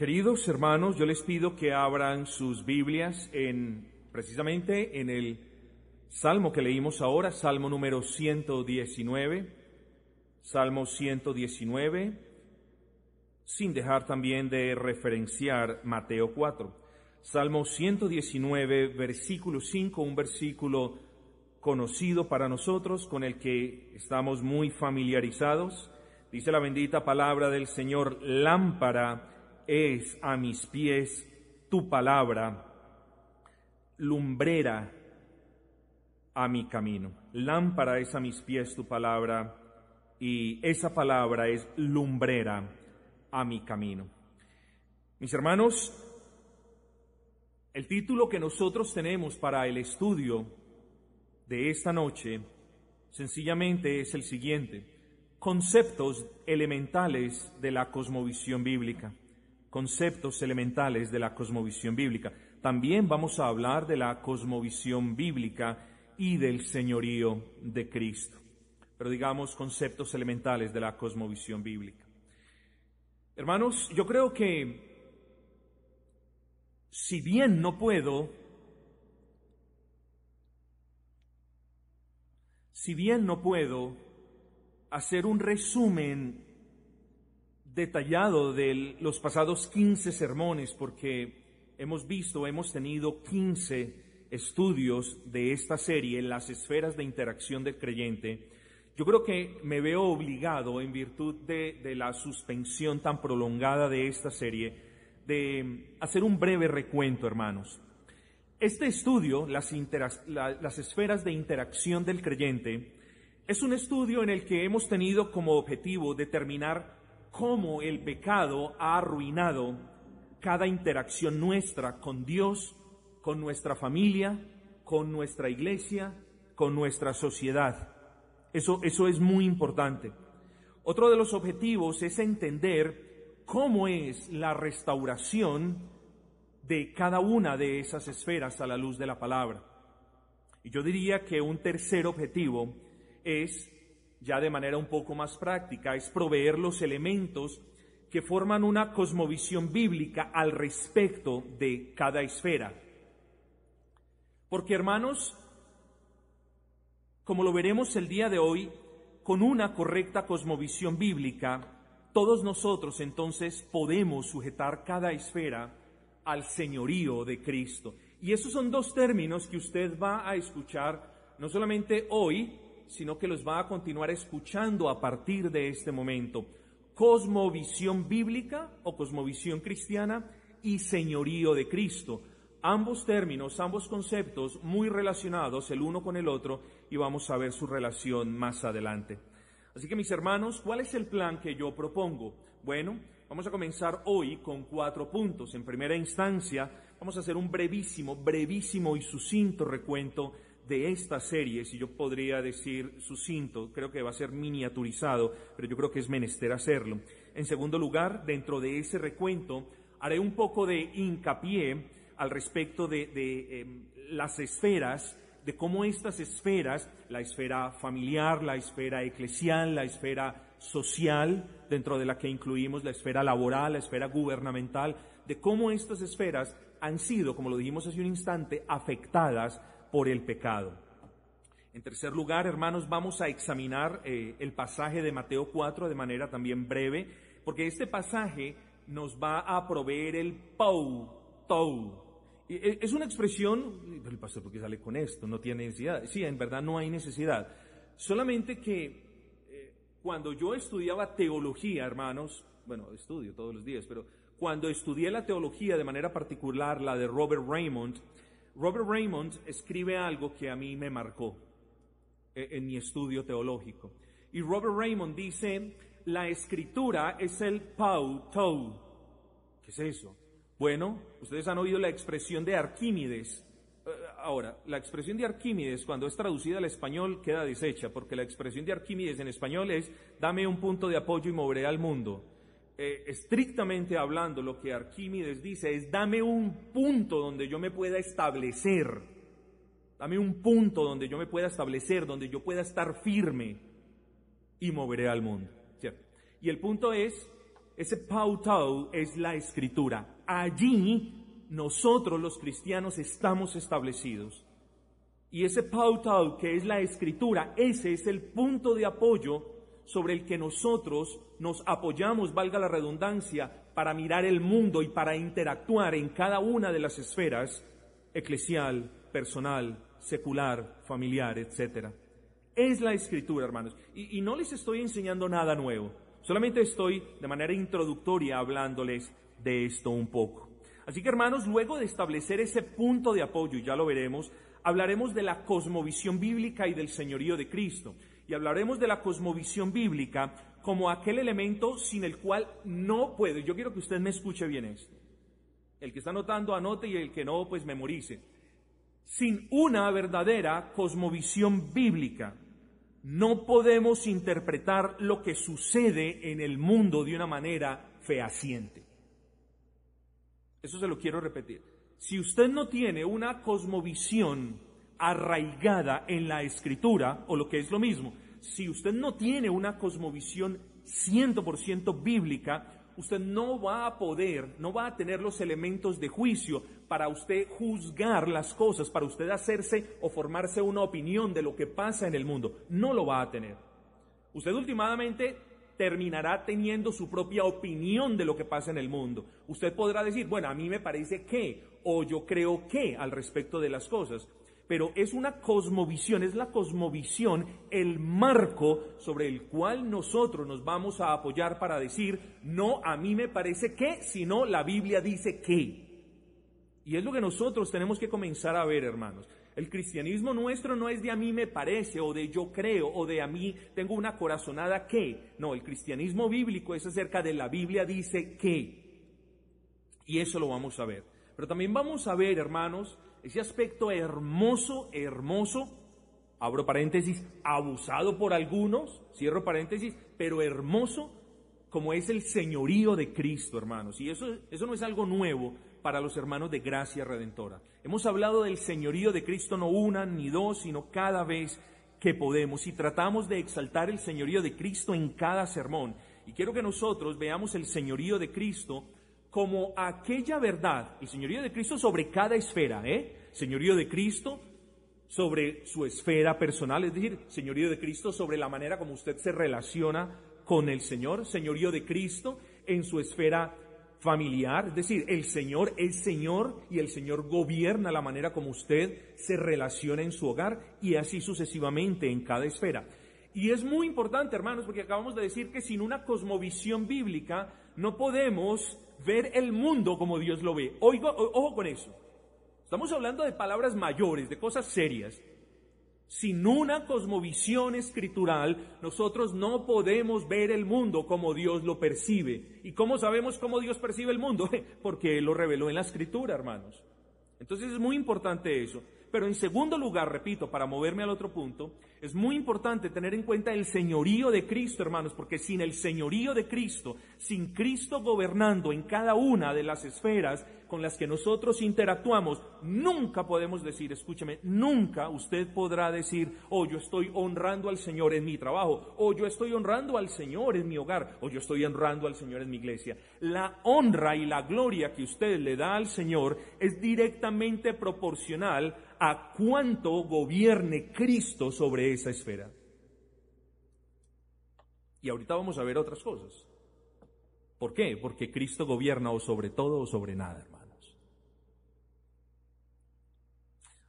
Queridos hermanos, yo les pido que abran sus Biblias en precisamente en el salmo que leímos ahora, salmo número 119, salmo 119, sin dejar también de referenciar Mateo 4. Salmo 119, versículo 5, un versículo conocido para nosotros, con el que estamos muy familiarizados. Dice la bendita palabra del Señor, lámpara es a mis pies tu palabra, lumbrera a mi camino. Lámpara es a mis pies tu palabra y esa palabra es lumbrera a mi camino. Mis hermanos, el título que nosotros tenemos para el estudio de esta noche sencillamente es el siguiente, conceptos elementales de la cosmovisión bíblica conceptos elementales de la cosmovisión bíblica. También vamos a hablar de la cosmovisión bíblica y del señorío de Cristo. Pero digamos conceptos elementales de la cosmovisión bíblica. Hermanos, yo creo que si bien no puedo, si bien no puedo hacer un resumen detallado de los pasados 15 sermones porque hemos visto, hemos tenido 15 estudios de esta serie, en las esferas de interacción del creyente. Yo creo que me veo obligado, en virtud de, la suspensión tan prolongada de esta serie, de hacer un breve recuento, hermanos. Este estudio, las esferas de interacción del creyente, es un estudio en el que hemos tenido como objetivo determinar cómo el pecado ha arruinado cada interacción nuestra con Dios, con nuestra familia, con nuestra iglesia, con nuestra sociedad. Eso, eso es muy importante. Otro de los objetivos es entender cómo es la restauración de cada una de esas esferas a la luz de la palabra. Y yo diría que un tercer objetivo es ya de manera un poco más práctica, es proveer los elementos que forman una cosmovisión bíblica al respecto de cada esfera. Porque hermanos, como lo veremos el día de hoy, con una correcta cosmovisión bíblica, todos nosotros entonces podemos sujetar cada esfera al señorío de Cristo. Y esos son dos términos que usted va a escuchar no solamente hoy, sino que los va a continuar escuchando a partir de este momento. Cosmovisión bíblica o cosmovisión cristiana y señorío de Cristo. Ambos términos, ambos conceptos muy relacionados el uno con el otro y vamos a ver su relación más adelante. Así que mis hermanos, ¿cuál es el plan que yo propongo? Bueno, vamos a comenzar hoy con cuatro puntos. En primera instancia, vamos a hacer un brevísimo, brevísimo y sucinto recuento de esta serie, si yo podría decir sucinto, creo que va a ser miniaturizado, pero yo creo que es menester hacerlo. En segundo lugar, dentro de ese recuento, haré un poco de hincapié al respecto de, em, las esferas, de cómo estas esferas, la esfera familiar, la esfera eclesial, la esfera social, dentro de la que incluimos la esfera laboral, la esfera gubernamental, de cómo estas esferas han sido, como lo dijimos hace un instante, afectadas por el pecado. En tercer lugar, hermanos, vamos a examinar eh, el pasaje de Mateo 4 de manera también breve, porque este pasaje nos va a proveer el pou, tou. E, es una expresión, el pastor, ¿por qué sale con esto? No tiene necesidad. Sí, en verdad no hay necesidad. Solamente que eh, cuando yo estudiaba teología, hermanos, bueno, estudio todos los días, pero cuando estudié la teología de manera particular, la de Robert Raymond, Robert Raymond escribe algo que a mí me marcó eh, en mi estudio teológico. Y Robert Raymond dice, la escritura es el pau tou. ¿Qué es eso? Bueno, ustedes han oído la expresión de Arquímedes. Eh, ahora, la expresión de Arquímedes cuando es traducida al español queda deshecha, porque la expresión de Arquímedes en español es dame un punto de apoyo y moveré al mundo. Eh, estrictamente hablando, lo que Arquímedes dice es, dame un punto donde yo me pueda establecer, dame un punto donde yo me pueda establecer, donde yo pueda estar firme y moveré al mundo. Y el punto es, Ese pautau es la escritura. Allí nosotros los cristianos estamos establecidos. Y ese pautau que es la escritura, ese es el punto de apoyo sobre el que nosotros nos apoyamos, valga la redundancia, para mirar el mundo y para interactuar en cada una de las esferas eclesial, personal, secular, familiar, etc. Es la escritura, hermanos. Y, no les estoy enseñando nada nuevo. Solamente estoy de manera introductoria hablándoles de esto un poco. Así que hermanos, luego de establecer ese punto de apoyo, y ya lo veremos, hablaremos de la cosmovisión bíblica y del señorío de Cristo. Y hablaremos de la cosmovisión bíblica como aquel elemento sin el cual no puede. Yo quiero que usted me escuche bien esto. El que está anotando, anote y el que no, pues memorice. Sin una verdadera cosmovisión bíblica, no podemos interpretar lo que sucede en el mundo de una manera fehaciente. Eso se lo quiero repetir. Si usted no tiene una cosmovisión arraigada en la escritura, o lo que es lo mismo, si usted no tiene una cosmovisión 100% bíblica, usted no va a poder, no va a tener los elementos de juicio para usted juzgar las cosas, para usted hacerse o formarse una opinión de lo que pasa en el mundo. No lo va a tener. Usted últimamente terminará teniendo su propia opinión de lo que pasa en el mundo. Usted podrá decir, bueno, a mí me parece que, o yo creo que al respecto de las cosas pero es una cosmovisión, es la cosmovisión el marco sobre el cual nosotros nos vamos a apoyar para decir, no, a mí me parece que, sino la Biblia dice que. Y es lo que nosotros tenemos que comenzar a ver, hermanos. El cristianismo nuestro no es de a mí me parece, o de yo creo, o de a mí tengo una corazonada que. No, el cristianismo bíblico es acerca de la Biblia dice que. Y eso lo vamos a ver. Pero también vamos a ver, hermanos, ese aspecto hermoso, hermoso, abro paréntesis, abusado por algunos, cierro paréntesis, pero hermoso como es el señorío de Cristo, hermanos. Y eso, eso no es algo nuevo para los hermanos de gracia redentora. Hemos hablado del señorío de Cristo no una ni dos, sino cada vez que podemos y tratamos de exaltar el señorío de Cristo en cada sermón. Y quiero que nosotros veamos el señorío de Cristo como aquella verdad, el señorío de Cristo sobre cada esfera, ¿eh? Señorío de Cristo sobre su esfera personal, es decir, señorío de Cristo sobre la manera como usted se relaciona con el Señor, señorío de Cristo en su esfera familiar, es decir, el Señor es Señor y el Señor gobierna la manera como usted se relaciona en su hogar y así sucesivamente en cada esfera. Y es muy importante, hermanos, porque acabamos de decir que sin una cosmovisión bíblica no podemos ver el mundo como Dios lo ve. Oigo, ojo con eso. Estamos hablando de palabras mayores, de cosas serias. Sin una cosmovisión escritural, nosotros no podemos ver el mundo como Dios lo percibe. ¿Y cómo sabemos cómo Dios percibe el mundo? Porque Él lo reveló en la escritura, hermanos. Entonces es muy importante eso. Pero en segundo lugar, repito, para moverme al otro punto, es muy importante tener en cuenta el señorío de Cristo, hermanos, porque sin el señorío de Cristo, sin Cristo gobernando en cada una de las esferas con las que nosotros interactuamos, nunca podemos decir, escúcheme, nunca usted podrá decir, oh, yo estoy honrando al Señor en mi trabajo, o yo estoy honrando al Señor en mi hogar, o yo estoy honrando al Señor en mi iglesia. La honra y la gloria que usted le da al Señor es directamente proporcional a cuánto gobierne Cristo sobre esa esfera. Y ahorita vamos a ver otras cosas. ¿Por qué? Porque Cristo gobierna o sobre todo o sobre nada, hermano.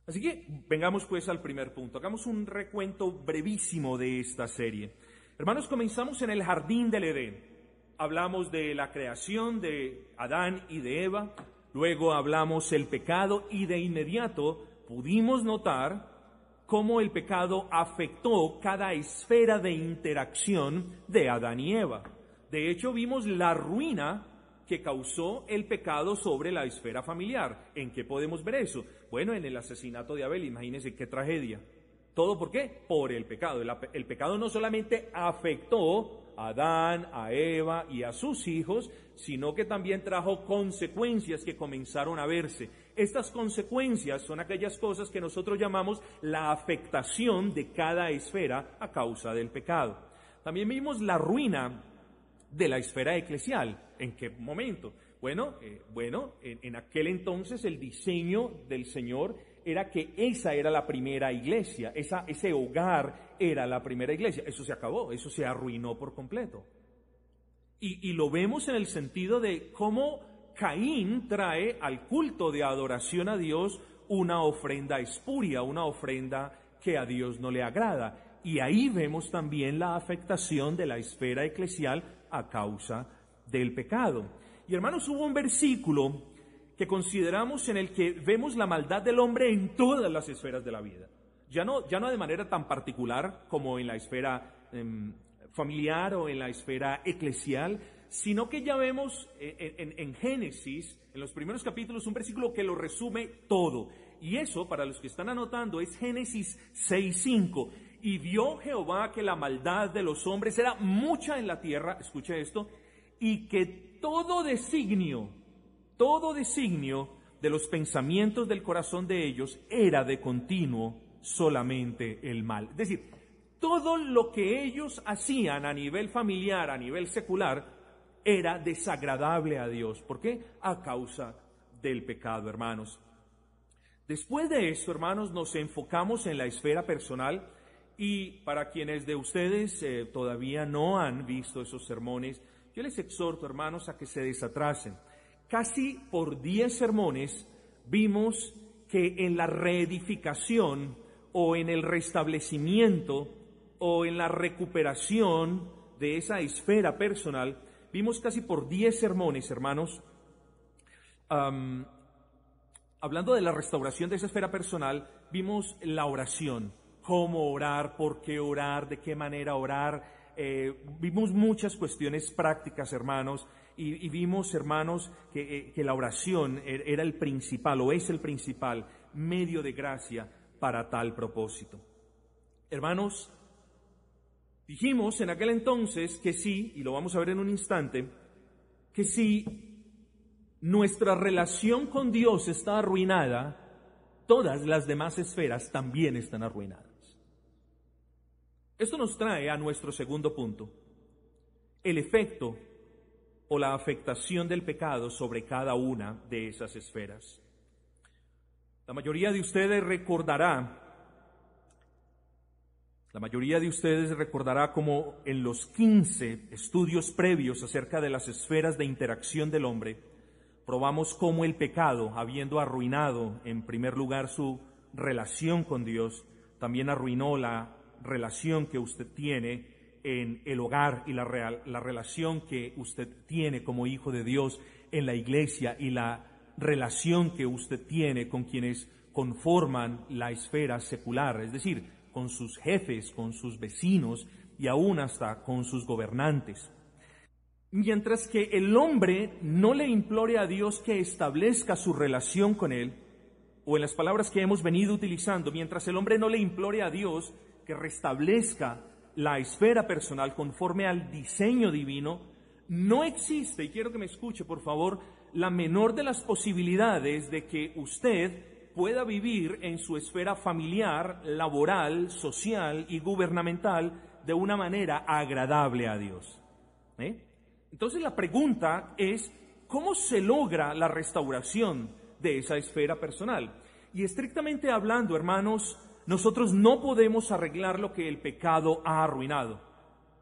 Así que vengamos pues al primer punto. Hagamos un recuento brevísimo de esta serie. Hermanos, comenzamos en el jardín del Edén. Hablamos de la creación de Adán y de Eva, luego hablamos el pecado y de inmediato pudimos notar cómo el pecado afectó cada esfera de interacción de Adán y Eva. De hecho, vimos la ruina que causó el pecado sobre la esfera familiar. ¿En qué podemos ver eso? Bueno, en el asesinato de Abel, imagínense qué tragedia. ¿Todo por qué? Por el pecado. El, pecado no solamente afectó a Adán, a Eva y a sus hijos, sino que también trajo consecuencias que comenzaron a verse. Estas consecuencias son aquellas cosas que nosotros llamamos la afectación de cada esfera a causa del pecado. También vimos la ruina de la esfera eclesial. ¿En qué momento? Bueno, eh, bueno, en, aquel entonces el diseño del Señor era que esa era la primera iglesia, esa, ese hogar era la primera iglesia. Eso se acabó, eso se arruinó por completo. Y, y lo vemos en el sentido de cómo Caín trae al culto de adoración a Dios una ofrenda espuria, una ofrenda que a Dios no le agrada. Y ahí vemos también la afectación de la esfera eclesial a causa del pecado. Y hermanos, hubo un versículo que consideramos en el que vemos la maldad del hombre en todas las esferas de la vida. Ya no, ya no de manera tan particular como en la esfera em, familiar o en la esfera eclesial, sino que ya vemos en, en, Génesis, en los primeros capítulos, un versículo que lo resume todo. Y eso, para los que están anotando, es Génesis 6.5. Y vio Jehová que la maldad de los hombres era mucha en la tierra, escuche esto, y que todo designio, todo designio de los pensamientos del corazón de ellos era de continuo solamente el mal. Es decir, todo lo que ellos hacían a nivel familiar, a nivel secular, era desagradable a Dios. ¿Por qué? A causa del pecado, hermanos. Después de esto, hermanos, nos enfocamos en la esfera personal y para quienes de ustedes eh, todavía no han visto esos sermones, yo les exhorto, hermanos, a que se desatrasen. Casi por diez sermones vimos que en la reedificación o en el restablecimiento o en la recuperación de esa esfera personal, vimos casi por diez sermones, hermanos, hablando de la restauración de esa esfera personal, vimos la oración, cómo orar, por qué orar, de qué manera orar, eh, vimos muchas cuestiones prácticas, hermanos, y, vimos, hermanos, eh, que, la oración er, era el principal o es el principal medio de gracia para tal propósito. Hermanos, dijimos en aquel entonces que sí, y lo vamos a ver en un instante, que si nuestra relación con Dios está arruinada, todas las demás esferas también están arruinadas. Esto nos trae a nuestro segundo punto, el efecto o la afectación del pecado sobre cada una de esas esferas. La mayoría de ustedes recordará, la mayoría de ustedes recordará como en los 15 estudios previos acerca de las esferas de interacción del hombre, probamos cómo el pecado, habiendo arruinado en primer lugar su relación con Dios, también arruinó la relación que usted tiene en el hogar y la, la relación que usted tiene como hijo de Dios en la iglesia y la relación que usted tiene con quienes conforman la esfera secular, es decir, con sus jefes, con sus vecinos y aún hasta con sus gobernantes. Mientras que el hombre no le implore a Dios que establezca su relación con él, o en las palabras que hemos venido utilizando, mientras el hombre no le implore a Dios que restablezca la esfera personal conforme al diseño divino, no existe, y quiero que me escuche por favor, la menor de las posibilidades de que usted pueda vivir en su esfera familiar, laboral, social y gubernamental de una manera agradable a Dios. ¿eh? Entonces la pregunta es, ¿cómo se logra la restauración de esa esfera personal? Y estrictamente hablando, hermanos, nosotros no podemos arreglar lo que el pecado ha arruinado.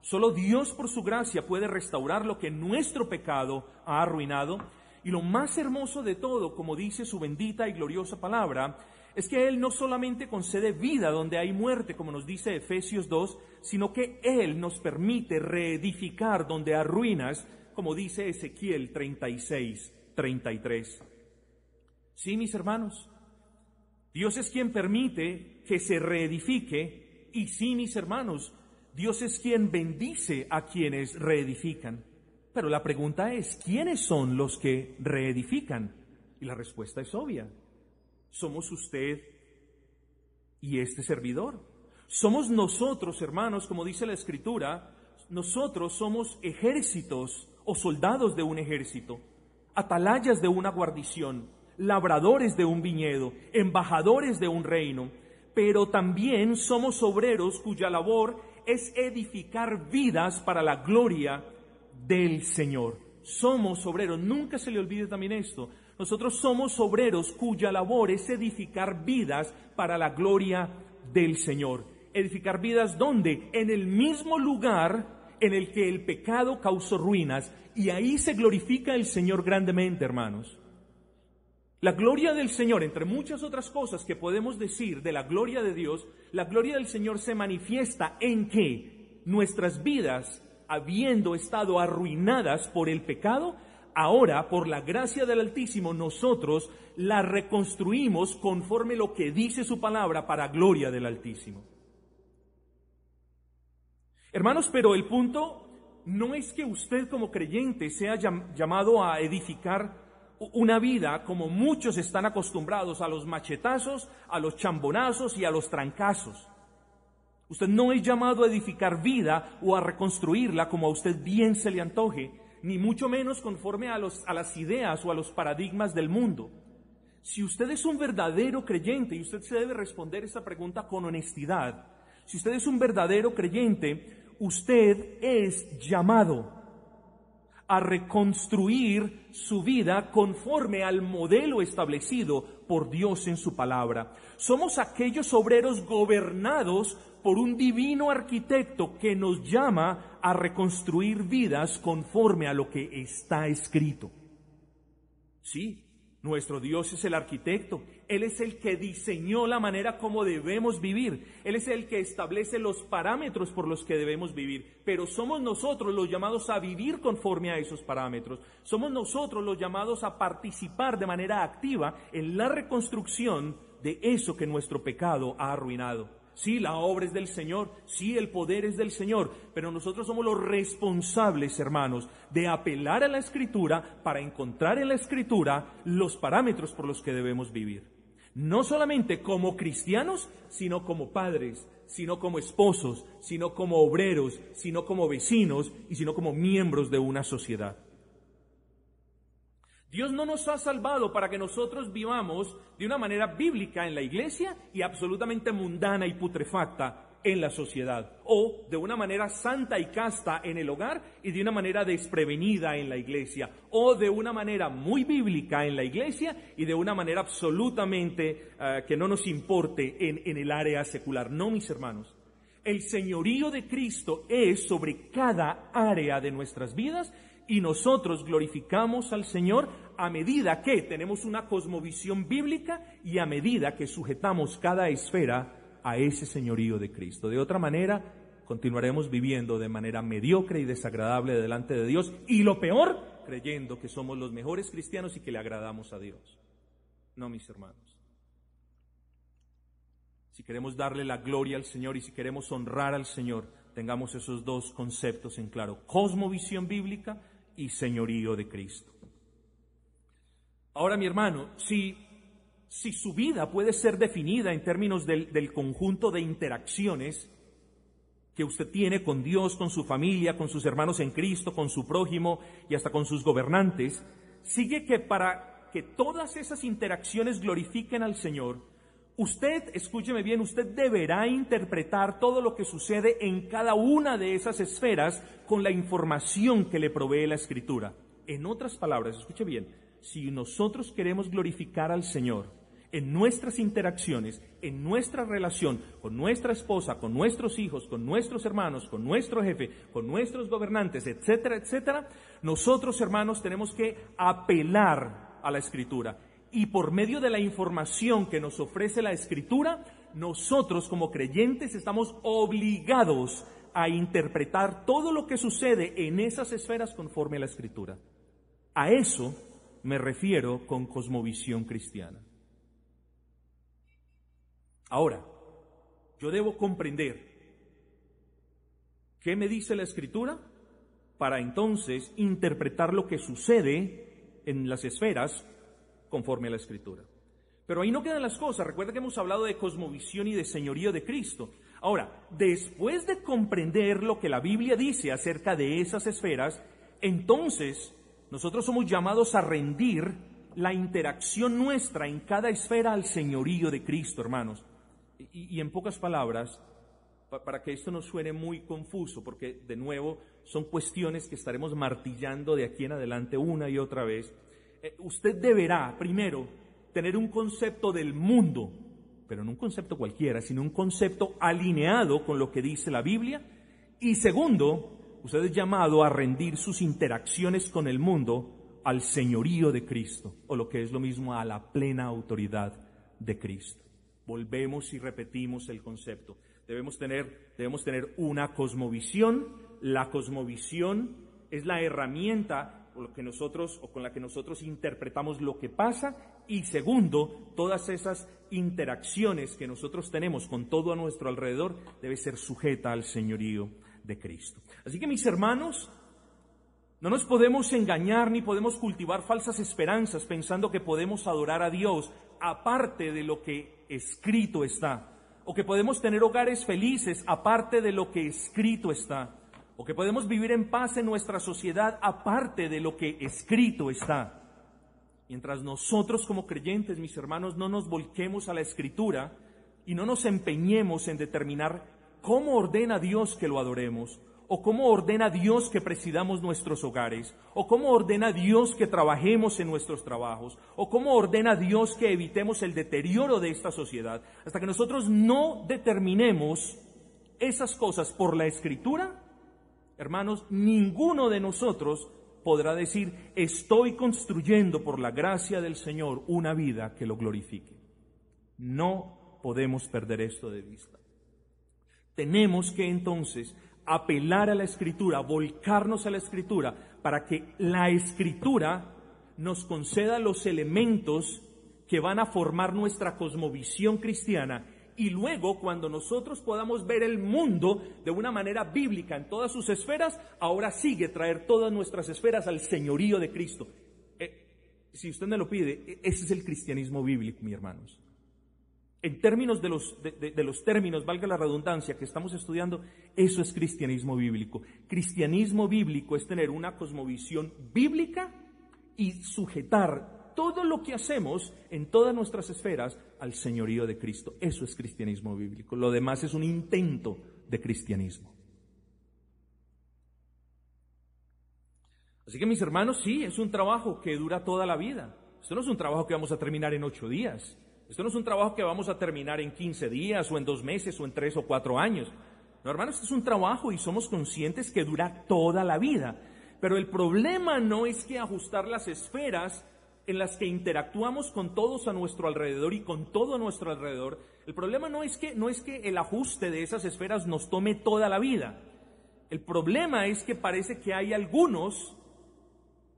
Solo Dios por su gracia puede restaurar lo que nuestro pecado ha arruinado. Y lo más hermoso de todo, como dice su bendita y gloriosa palabra, es que Él no solamente concede vida donde hay muerte, como nos dice Efesios 2, sino que Él nos permite reedificar donde hay ruinas, como dice Ezequiel 36, 33. Sí, mis hermanos, Dios es quien permite que se reedifique y sí, mis hermanos, Dios es quien bendice a quienes reedifican. Pero la pregunta es, ¿quiénes son los que reedifican? Y la respuesta es obvia. Somos usted y este servidor. Somos nosotros, hermanos, como dice la Escritura, nosotros somos ejércitos o soldados de un ejército, atalayas de una guarnición labradores de un viñedo, embajadores de un reino, pero también somos obreros cuya labor es edificar vidas para la gloria del Señor. Somos obreros, nunca se le olvide también esto. Nosotros somos obreros cuya labor es edificar vidas para la gloria del Señor. Edificar vidas donde? En el mismo lugar en el que el pecado causó ruinas y ahí se glorifica el Señor grandemente, hermanos. La gloria del Señor, entre muchas otras cosas que podemos decir de la gloria de Dios, la gloria del Señor se manifiesta en que nuestras vidas, habiendo estado arruinadas por el pecado, ahora, por la gracia del Altísimo, nosotros la reconstruimos conforme lo que dice su palabra para gloria del Altísimo. Hermanos, pero el punto no es que usted como creyente sea llamado a edificar una vida como muchos están acostumbrados a los machetazos, a los chambonazos y a los trancazos. Usted no es llamado a edificar vida o a reconstruirla como a usted bien se le antoje, ni mucho menos conforme a, a las ideas o a los paradigmas del mundo. Si usted es un verdadero creyente, y usted se debe responder esa pregunta con honestidad, si usted es un verdadero creyente, usted es llamado a reconstruir su vida conforme al modelo establecido por Dios en su palabra. Somos aquellos obreros gobernados por un divino arquitecto que nos llama a reconstruir vidas conforme a lo que está escrito. Sí, nuestro Dios es el arquitecto. Él es el que diseñó la manera como debemos vivir. Él es el que establece los parámetros por los que debemos vivir. Pero somos nosotros los llamados a vivir conforme a esos parámetros. Somos nosotros los llamados a participar de manera activa en la reconstrucción de eso que nuestro pecado ha arruinado. Sí, la obra es del Señor, sí, el poder es del Señor, pero nosotros somos los responsables, hermanos, de apelar a la Escritura para encontrar en la Escritura los parámetros por los que debemos vivir. No solamente como cristianos, sino como padres, sino como esposos, sino como obreros, sino como vecinos y sino como miembros de una sociedad. Dios no nos ha salvado para que nosotros vivamos de una manera bíblica en la iglesia y absolutamente mundana y putrefacta en la sociedad, o de una manera santa y casta en el hogar y de una manera desprevenida en la iglesia, o de una manera muy bíblica en la iglesia y de una manera absolutamente eh, que no nos importe en, en el área secular. No, mis hermanos. El señorío de Cristo es sobre cada área de nuestras vidas y nosotros glorificamos al Señor a medida que tenemos una cosmovisión bíblica y a medida que sujetamos cada esfera a ese señorío de Cristo. De otra manera, continuaremos viviendo de manera mediocre y desagradable delante de Dios y lo peor, creyendo que somos los mejores cristianos y que le agradamos a Dios. No, mis hermanos. Si queremos darle la gloria al Señor y si queremos honrar al Señor, tengamos esos dos conceptos en claro. Cosmovisión bíblica y señorío de Cristo. Ahora, mi hermano, si, si su vida puede ser definida en términos del, del conjunto de interacciones que usted tiene con Dios, con su familia, con sus hermanos en Cristo, con su prójimo y hasta con sus gobernantes, sigue que para que todas esas interacciones glorifiquen al Señor, Usted, escúcheme bien, usted deberá interpretar todo lo que sucede en cada una de esas esferas con la información que le provee la Escritura. En otras palabras, escuche bien, si nosotros queremos glorificar al Señor en nuestras interacciones, en nuestra relación con nuestra esposa, con nuestros hijos, con nuestros hermanos, con nuestro jefe, con nuestros gobernantes, etcétera, etcétera, nosotros, hermanos, tenemos que apelar a la Escritura y por medio de la información que nos ofrece la Escritura, nosotros como creyentes estamos obligados a interpretar todo lo que sucede en esas esferas conforme a la Escritura. A eso me refiero con cosmovisión cristiana. Ahora, yo debo comprender qué me dice la Escritura para entonces interpretar lo que sucede en las esferas conforme a la Escritura. Pero ahí no quedan las cosas. Recuerda que hemos hablado de cosmovisión y de señorío de Cristo. Ahora, después de comprender lo que la Biblia dice acerca de esas esferas, entonces nosotros somos llamados a rendir la interacción nuestra en cada esfera al señorío de Cristo, hermanos. Y, en pocas palabras, para que esto no suene muy confuso, porque de nuevo son cuestiones que estaremos martillando de aquí en adelante una y otra vez. Eh, usted deberá, primero, tener un concepto del mundo, pero no un concepto cualquiera, sino un concepto alineado con lo que dice la Biblia. Y segundo, usted es llamado a rendir sus interacciones con el mundo al señorío de Cristo, o lo que es lo mismo a la plena autoridad de Cristo. Volvemos y repetimos el concepto. Debemos tener, debemos tener una cosmovisión. La cosmovisión es la herramienta con, lo que nosotros, o con la que nosotros interpretamos lo que pasa. Y segundo, todas esas interacciones que nosotros tenemos con todo a nuestro alrededor debe ser sujeta al señorío de Cristo. Así que mis hermanos, no nos podemos engañar ni podemos cultivar falsas esperanzas pensando que podemos adorar a Dios aparte de lo que escrito está, o que podemos tener hogares felices aparte de lo que escrito está, o que podemos vivir en paz en nuestra sociedad aparte de lo que escrito está. Mientras nosotros como creyentes, mis hermanos, no nos volquemos a la escritura y no nos empeñemos en determinar cómo ordena Dios que lo adoremos, o cómo ordena Dios que presidamos nuestros hogares, o cómo ordena Dios que trabajemos en nuestros trabajos, o cómo ordena Dios que evitemos el deterioro de esta sociedad, hasta que nosotros no determinemos esas cosas por la escritura, hermanos, ninguno de nosotros podrá decir, estoy construyendo por la gracia del Señor una vida que lo glorifique. No podemos perder esto de vista. Tenemos que entonces apelar a la escritura, volcarnos a la escritura, para que la escritura nos conceda los elementos que van a formar nuestra cosmovisión cristiana y luego cuando nosotros podamos ver el mundo de una manera bíblica en todas sus esferas, ahora sigue traer todas nuestras esferas al señorío de Cristo. Eh, si usted me lo pide, e, ese es el cristianismo bíblico, mis hermanos. En términos de los, de, los términos, valga la redundancia, que estamos estudiando, eso es cristianismo bíblico. Cristianismo bíblico es tener una cosmovisión bíblica y sujetar todo lo que hacemos en todas nuestras esferas al señorío de Cristo. Eso es cristianismo bíblico. Lo demás es un intento de cristianismo. Así que mis hermanos, sí, es un trabajo que dura toda la vida. Esto no es un trabajo que vamos a terminar en ocho días. Esto no es un trabajo que vamos a terminar en 15 días o en dos meses o en tres o cuatro años. No, hermanos, es un trabajo y somos conscientes que dura toda la vida. Pero el problema no es que ajustar las esferas en las que interactuamos con todos a nuestro alrededor y con todo a nuestro alrededor. El problema no es que, no es que el ajuste de esas esferas nos tome toda la vida. El problema es que parece que hay algunos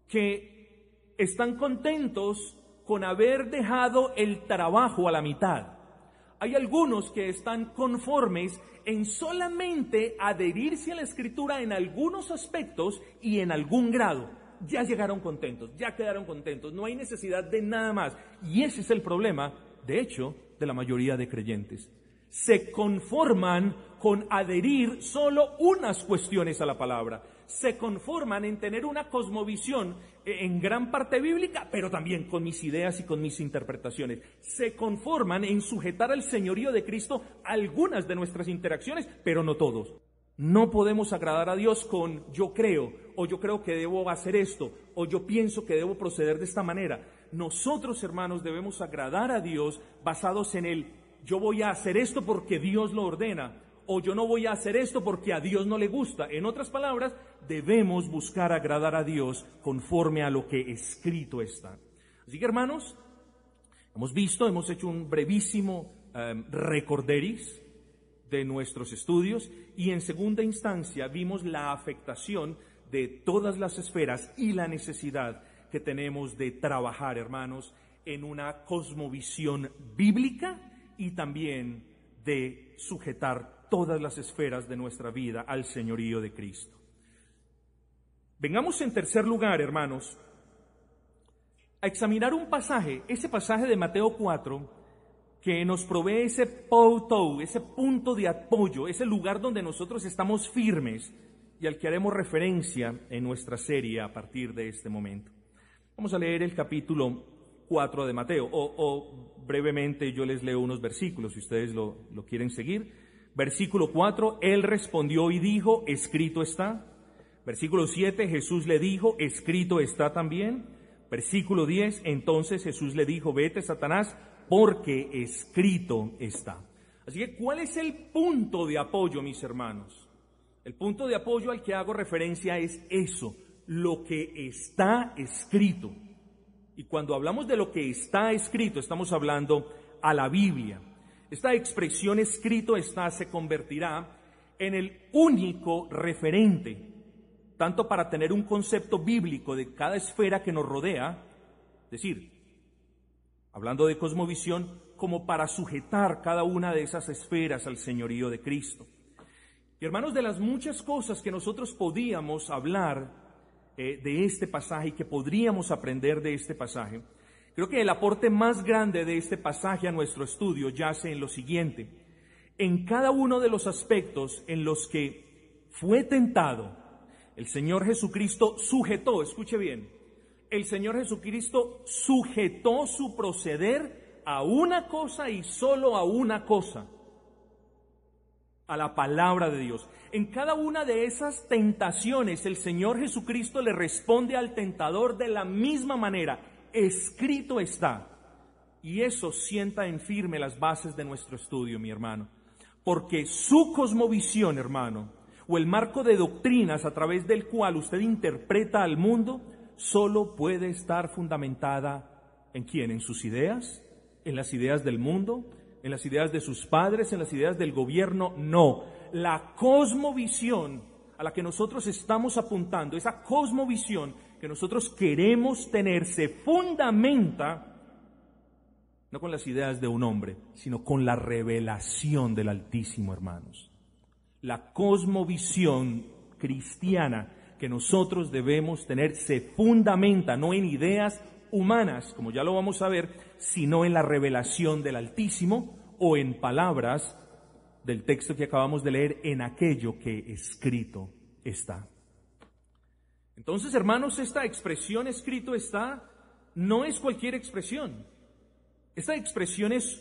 que están contentos con haber dejado el trabajo a la mitad. Hay algunos que están conformes en solamente adherirse a la escritura en algunos aspectos y en algún grado. Ya llegaron contentos, ya quedaron contentos, no hay necesidad de nada más. Y ese es el problema, de hecho, de la mayoría de creyentes. Se conforman con adherir solo unas cuestiones a la palabra se conforman en tener una cosmovisión en gran parte bíblica, pero también con mis ideas y con mis interpretaciones. Se conforman en sujetar al señorío de Cristo algunas de nuestras interacciones, pero no todos. No podemos agradar a Dios con yo creo, o yo creo que debo hacer esto, o yo pienso que debo proceder de esta manera. Nosotros, hermanos, debemos agradar a Dios basados en el yo voy a hacer esto porque Dios lo ordena, o yo no voy a hacer esto porque a Dios no le gusta. En otras palabras, debemos buscar agradar a Dios conforme a lo que escrito está. Así que hermanos, hemos visto, hemos hecho un brevísimo um, recorderis de nuestros estudios y en segunda instancia vimos la afectación de todas las esferas y la necesidad que tenemos de trabajar, hermanos, en una cosmovisión bíblica y también de sujetar todas las esferas de nuestra vida al señorío de Cristo. Vengamos en tercer lugar, hermanos, a examinar un pasaje, ese pasaje de Mateo 4, que nos provee ese poutou, ese punto de apoyo, ese lugar donde nosotros estamos firmes y al que haremos referencia en nuestra serie a partir de este momento. Vamos a leer el capítulo 4 de Mateo, o, brevemente yo les leo unos versículos si ustedes lo, lo quieren seguir. Versículo 4, Él respondió y dijo, escrito está. Versículo 7, Jesús le dijo, escrito está también. Versículo 10, entonces Jesús le dijo, vete Satanás, porque escrito está. Así que, ¿cuál es el punto de apoyo, mis hermanos? El punto de apoyo al que hago referencia es eso, lo que está escrito. Y cuando hablamos de lo que está escrito, estamos hablando a la Biblia. Esta expresión escrito está se convertirá en el único referente, tanto para tener un concepto bíblico de cada esfera que nos rodea, es decir, hablando de cosmovisión, como para sujetar cada una de esas esferas al señorío de Cristo. Y hermanos, de las muchas cosas que nosotros podíamos hablar eh, de este pasaje y que podríamos aprender de este pasaje, creo que el aporte más grande de este pasaje a nuestro estudio yace en lo siguiente. En cada uno de los aspectos en los que fue tentado, el Señor Jesucristo sujetó, escuche bien, el Señor Jesucristo sujetó su proceder a una cosa y solo a una cosa a la palabra de Dios. En cada una de esas tentaciones el Señor Jesucristo le responde al tentador de la misma manera. Escrito está. Y eso sienta en firme las bases de nuestro estudio, mi hermano. Porque su cosmovisión, hermano, o el marco de doctrinas a través del cual usted interpreta al mundo, solo puede estar fundamentada en quién? En sus ideas, en las ideas del mundo, en las ideas de sus padres, en las ideas del gobierno, no. La cosmovisión a la que nosotros estamos apuntando, esa cosmovisión que nosotros queremos tener, se fundamenta no con las ideas de un hombre, sino con la revelación del Altísimo, hermanos. La cosmovisión cristiana que nosotros debemos tener se fundamenta no en ideas humanas, como ya lo vamos a ver, sino en la revelación del Altísimo o en palabras del texto que acabamos de leer, en aquello que escrito está. Entonces, hermanos, esta expresión escrito está no es cualquier expresión. Esta expresión es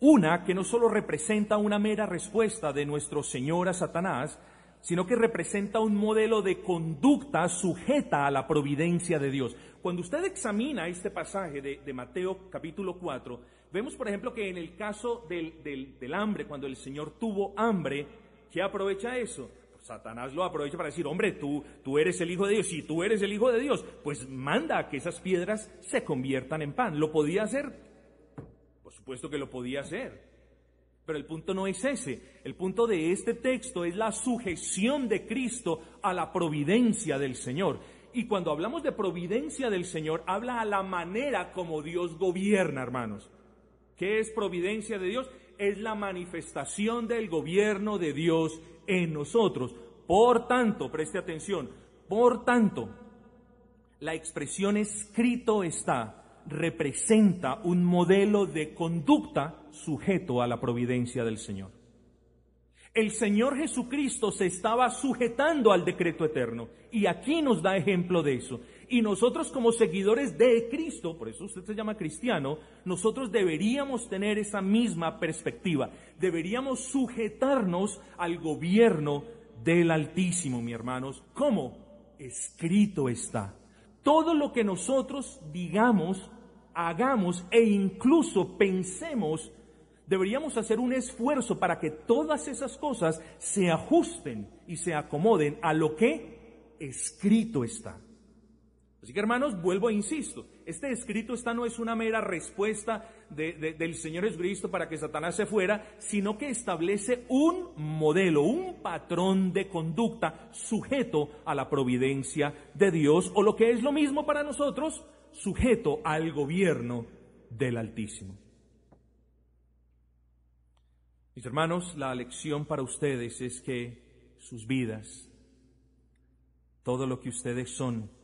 una que no solo representa una mera respuesta de nuestro Señor a Satanás, sino que representa un modelo de conducta sujeta a la providencia de Dios. Cuando usted examina este pasaje de, Mateo capítulo 4, vemos por ejemplo que en el caso del, del hambre, cuando el Señor tuvo hambre, ¿qué aprovecha eso? Satanás lo aprovecha para decir, hombre, tú, tú eres el Hijo de Dios, si tú eres el Hijo de Dios, pues manda a que esas piedras se conviertan en pan. ¿Lo podía hacer? Por supuesto que lo podía hacer. Pero el punto no es ese. El punto de este texto es la sujeción de Cristo a la providencia del Señor. Y cuando hablamos de providencia del Señor, habla a la manera como Dios gobierna, hermanos. ¿Qué es providencia de Dios? Es la manifestación del gobierno de Dios en nosotros. Por tanto, preste atención, por tanto, la expresión escrito está representa un modelo de conducta sujeto a la providencia del Señor. El Señor Jesucristo se estaba sujetando al decreto eterno y aquí nos da ejemplo de eso. Y nosotros como seguidores de Cristo, por eso usted se llama cristiano, nosotros deberíamos tener esa misma perspectiva. Deberíamos sujetarnos al gobierno del Altísimo, mi hermanos. ¿Cómo? Escrito está. Todo lo que nosotros digamos, hagamos e incluso pensemos deberíamos hacer un esfuerzo para que todas esas cosas se ajusten y se acomoden a lo que escrito está. Así que hermanos, vuelvo e insisto, este escrito está no es una mera respuesta del Señor Jesucristo para que Satanás se fuera, sino que establece un modelo, un patrón de conducta sujeto a la providencia de Dios, o lo que es lo mismo para nosotros, sujeto al gobierno del Altísimo. Mis hermanos, la lección para ustedes es que sus vidas, todo lo que ustedes son,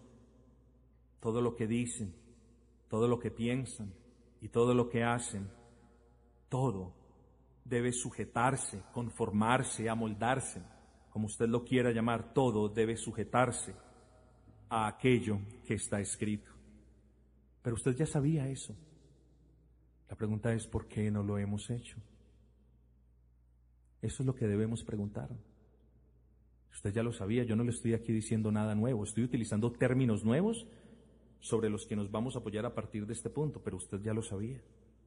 todo lo que dicen, todo lo que piensan y todo lo que hacen, todo debe sujetarse, conformarse, amoldarse, como usted lo quiera llamar, todo debe sujetarse a aquello que está escrito. Pero usted ya sabía eso. La pregunta es, ¿por qué no lo hemos hecho? Eso es lo que debemos preguntar. Usted ya lo sabía, yo no le estoy aquí diciendo nada nuevo, estoy utilizando términos nuevos sobre los que nos vamos a apoyar a partir de este punto, pero usted ya lo sabía.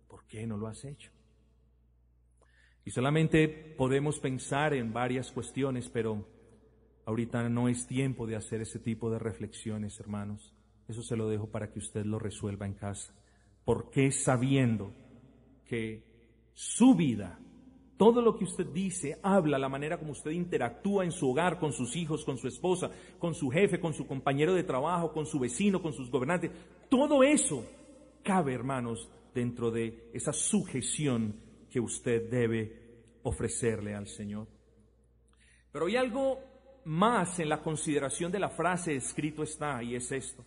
¿Por qué no lo has hecho? Y solamente podemos pensar en varias cuestiones, pero ahorita no es tiempo de hacer ese tipo de reflexiones, hermanos. Eso se lo dejo para que usted lo resuelva en casa. ¿Por qué sabiendo que su vida todo lo que usted dice, habla, la manera como usted interactúa en su hogar, con sus hijos, con su esposa, con su jefe, con su compañero de trabajo, con su vecino, con sus gobernantes, todo eso cabe, hermanos, dentro de esa sujeción que usted debe ofrecerle al Señor. Pero hay algo más en la consideración de la frase escrito está, y es esto.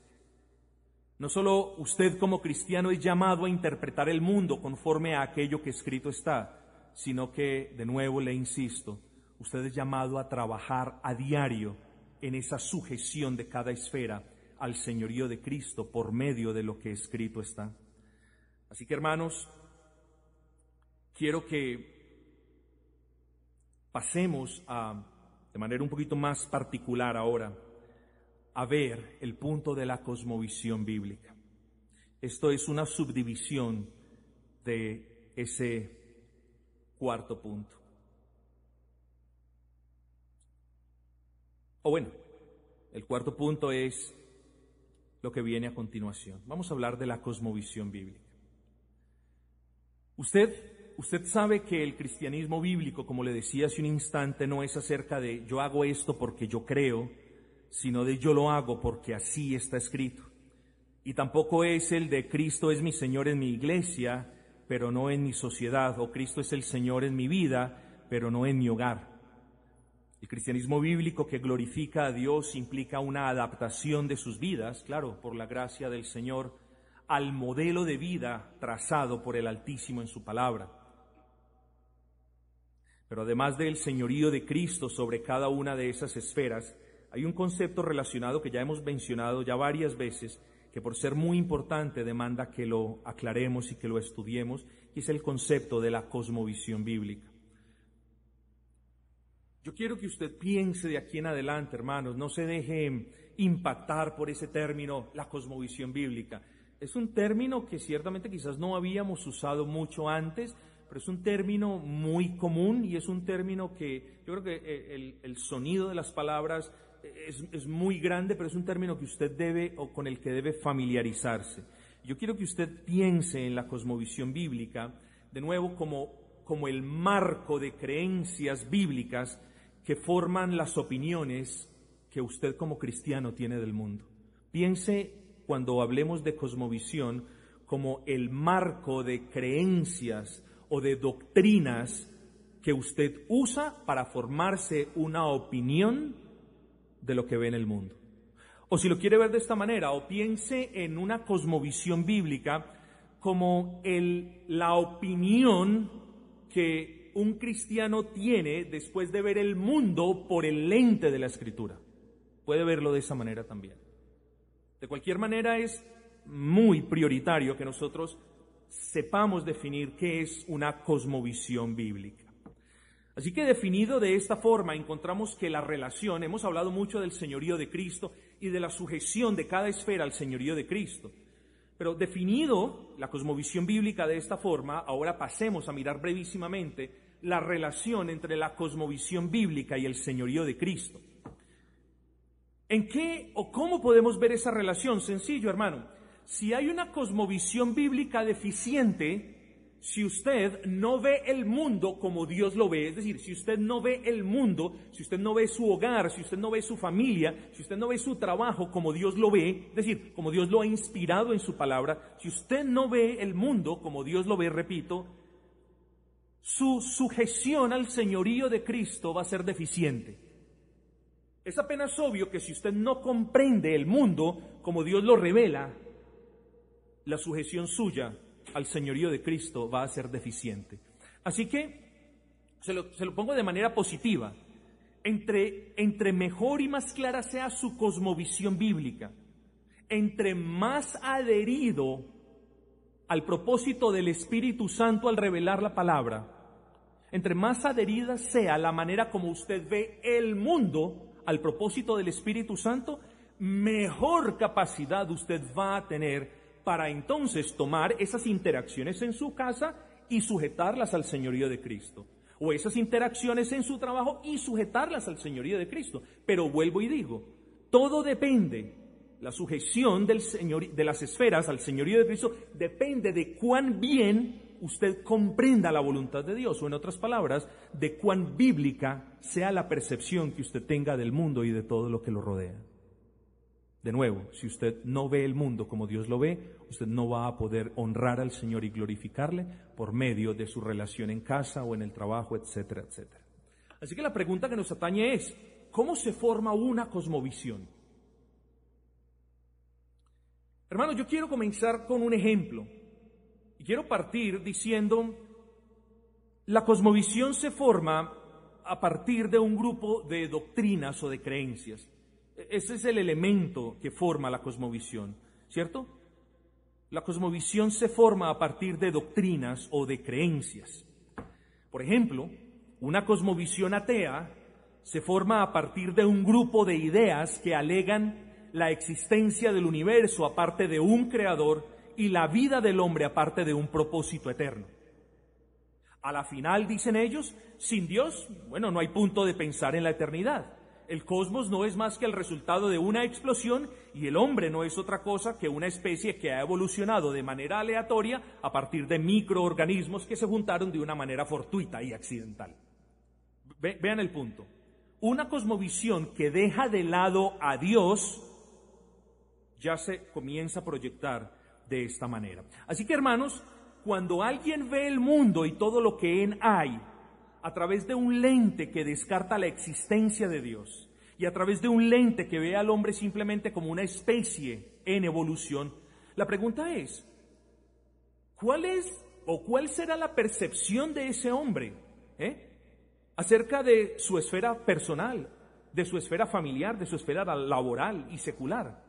No solo usted como cristiano es llamado a interpretar el mundo conforme a aquello que escrito está, sino que, de nuevo le insisto, usted es llamado a trabajar a diario en esa sujeción de cada esfera al señorío de Cristo por medio de lo que escrito está. Así que hermanos, quiero que pasemos a, de manera un poquito más particular ahora, a ver el punto de la cosmovisión bíblica. Esto es una subdivisión de ese cuarto punto. O bueno, el cuarto punto es lo que viene a continuación. Vamos a hablar de la cosmovisión bíblica. Usted, usted sabe que el cristianismo bíblico, como le decía hace un instante, no es acerca de yo hago esto porque yo creo, sino de yo lo hago porque así está escrito. Y tampoco es el de Cristo es mi Señor en mi iglesia, pero no en mi sociedad, o Cristo es el Señor en mi vida, pero no en mi hogar. El cristianismo bíblico que glorifica a Dios implica una adaptación de sus vidas, claro, por la gracia del Señor, al modelo de vida trazado por el Altísimo en su palabra. Pero además del señorío de Cristo sobre cada una de esas esferas, hay un concepto relacionado que ya hemos mencionado ya varias veces, que por ser muy importante demanda que lo aclaremos y que lo estudiemos, y es el concepto de la cosmovisión bíblica. Yo quiero que usted piense de aquí en adelante, hermanos, no se deje impactar por ese término, la cosmovisión bíblica. Es un término que ciertamente quizás no habíamos usado mucho antes, pero es un término muy común y es un término que yo creo que eh, el, el sonido de las palabras es, muy grande, pero es un término que usted debe o con el que debe familiarizarse. Yo quiero que usted piense en la cosmovisión bíblica, de nuevo, como, como el marco de creencias bíblicas que forman las opiniones que usted como cristiano tiene del mundo. Piense cuando hablemos de cosmovisión como el marco de creencias o de doctrinas que usted usa para formarse una opinión de lo que ve en el mundo. O si lo quiere ver de esta manera, o piense en una cosmovisión bíblica como la opinión que un cristiano tiene después de ver el mundo por el lente de la escritura. Puede verlo de esa manera también. De cualquier manera es muy prioritario que nosotros sepamos definir qué es una cosmovisión bíblica. Así que definido de esta forma encontramos que la relación, hemos hablado mucho del señorío de Cristo y de la sujeción de cada esfera al señorío de Cristo. Pero definido la cosmovisión bíblica de esta forma, ahora pasemos a mirar brevísimamente la relación entre la cosmovisión bíblica y el señorío de Cristo. ¿En qué o cómo podemos ver esa relación? Sencillo, hermano. Si hay una cosmovisión bíblica deficiente, si usted no ve el mundo como Dios lo ve, es decir, si usted no ve el mundo, si usted no ve su hogar, si usted no ve su familia, si usted no ve su trabajo como Dios lo ve, es decir, como Dios lo ha inspirado en su palabra, si usted no ve el mundo como Dios lo ve, repito, su sujeción al señorío de Cristo va a ser deficiente. Es apenas obvio que si usted no comprende el mundo como Dios lo revela, la sujeción suya al señorío de Cristo va a ser deficiente. Así que se lo, pongo de manera positiva. Entre, entre mejor y más clara sea su cosmovisión bíblica, entre más adherido al propósito del Espíritu Santo al revelar la palabra, entre más adherida sea la manera como usted ve el mundo al propósito del Espíritu Santo, mejor capacidad usted va a tener para entonces tomar esas interacciones en su casa y sujetarlas al señorío de Cristo. O esas interacciones en su trabajo y sujetarlas al señorío de Cristo. Pero vuelvo y digo, todo depende, la sujeción de las esferas al señorío de Cristo depende de cuán bien usted comprenda la voluntad de Dios, o en otras palabras, de cuán bíblica sea la percepción que usted tenga del mundo y de todo lo que lo rodea. De nuevo, si usted no ve el mundo como Dios lo ve, usted no va a poder honrar al Señor y glorificarle por medio de su relación en casa o en el trabajo, etcétera, etcétera. Así que la pregunta que nos atañe es, ¿cómo se forma una cosmovisión? Hermanos, yo quiero comenzar con un ejemplo. Y quiero partir diciendo, la cosmovisión se forma a partir de un grupo de doctrinas o de creencias. Ese es el elemento que forma la cosmovisión, ¿cierto? La cosmovisión se forma a partir de doctrinas o de creencias. Por ejemplo, una cosmovisión atea se forma a partir de un grupo de ideas que alegan la existencia del universo aparte de un creador y la vida del hombre aparte de un propósito eterno. A la final, dicen ellos, sin Dios, bueno, no hay punto de pensar en la eternidad el cosmos no es más que el resultado de una explosión y el hombre no es otra cosa que una especie que ha evolucionado de manera aleatoria a partir de microorganismos que se juntaron de una manera fortuita y accidental. vean el punto. Una cosmovisión que deja de lado a Dios ya se comienza a proyectar de esta manera. Así que hermanos, cuando alguien ve el mundo y todo lo que en hay, a través de un lente que descarta la existencia de Dios y a través de un lente que ve al hombre simplemente como una especie en evolución, la pregunta es, ¿cuál es o cuál será la percepción de ese hombre eh, acerca de su esfera personal, de su esfera familiar, de su esfera laboral y secular?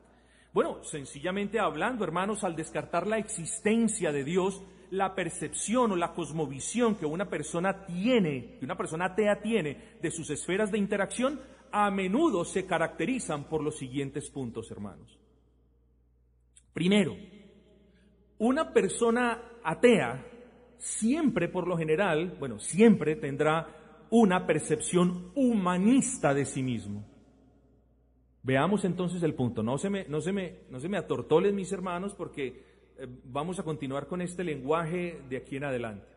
Bueno, sencillamente hablando, hermanos, al descartar la existencia de Dios, la percepción o la cosmovisión que una persona tiene, que una persona atea tiene de sus esferas de interacción, a menudo se caracterizan por los siguientes puntos, hermanos. Primero, una persona atea siempre, por lo general, bueno, siempre tendrá una percepción humanista de sí mismo. Veamos entonces el punto. No se me, no se me, no se me atortolen mis hermanos porque vamos a continuar con este lenguaje de aquí en adelante.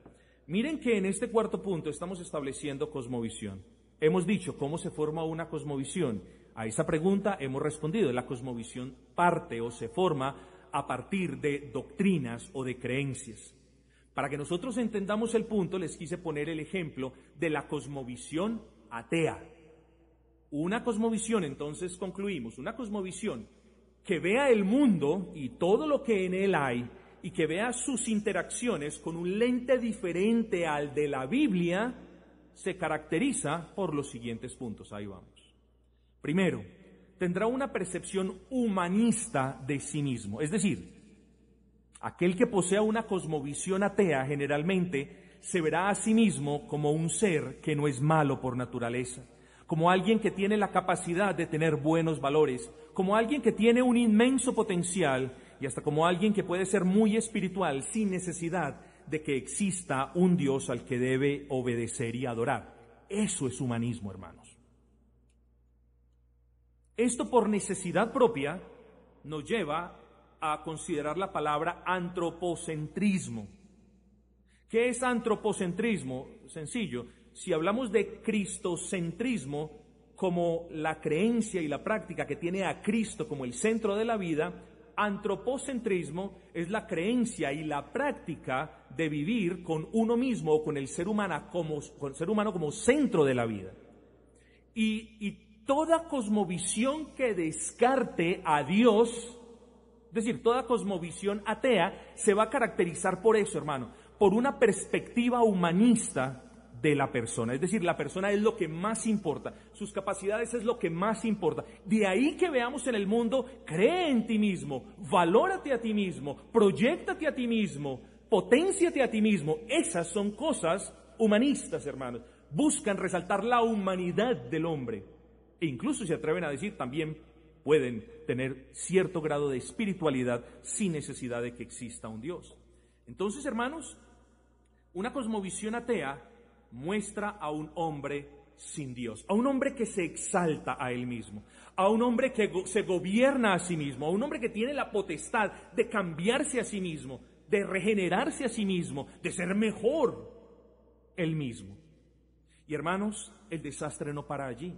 Miren que en este cuarto punto estamos estableciendo cosmovisión. Hemos dicho cómo se forma una cosmovisión. A esa pregunta hemos respondido. La cosmovisión parte o se forma a partir de doctrinas o de creencias. Para que nosotros entendamos el punto, les quise poner el ejemplo de la cosmovisión atea. Una cosmovisión, entonces concluimos, una cosmovisión que vea el mundo y todo lo que en él hay y que vea sus interacciones con un lente diferente al de la Biblia, se caracteriza por los siguientes puntos. Ahí vamos. Primero, tendrá una percepción humanista de sí mismo. Es decir, aquel que posea una cosmovisión atea generalmente se verá a sí mismo como un ser que no es malo por naturaleza como alguien que tiene la capacidad de tener buenos valores, como alguien que tiene un inmenso potencial y hasta como alguien que puede ser muy espiritual sin necesidad de que exista un Dios al que debe obedecer y adorar. Eso es humanismo, hermanos. Esto por necesidad propia nos lleva a considerar la palabra antropocentrismo. ¿Qué es antropocentrismo? Sencillo, si hablamos de cristocentrismo como la creencia y la práctica que tiene a Cristo como el centro de la vida, antropocentrismo es la creencia y la práctica de vivir con uno mismo o con el ser humano como, ser humano como centro de la vida. Y, y toda cosmovisión que descarte a Dios, es decir, toda cosmovisión atea, se va a caracterizar por eso, hermano, por una perspectiva humanista de la persona. Es decir, la persona es lo que más importa, sus capacidades es lo que más importa. De ahí que veamos en el mundo, cree en ti mismo, valórate a ti mismo, proyectate a ti mismo, potenciate a ti mismo. Esas son cosas humanistas, hermanos, buscan resaltar la humanidad del hombre. E incluso se atreven a decir también pueden tener cierto grado de espiritualidad sin necesidad de que exista un Dios. Entonces, hermanos, una cosmovisión atea muestra a un hombre sin Dios, a un hombre que se exalta a él mismo, a un hombre que se gobierna a sí mismo, a un hombre que tiene la potestad de cambiarse a sí mismo, de regenerarse a sí mismo, de ser mejor él mismo. Y hermanos, el desastre no para allí.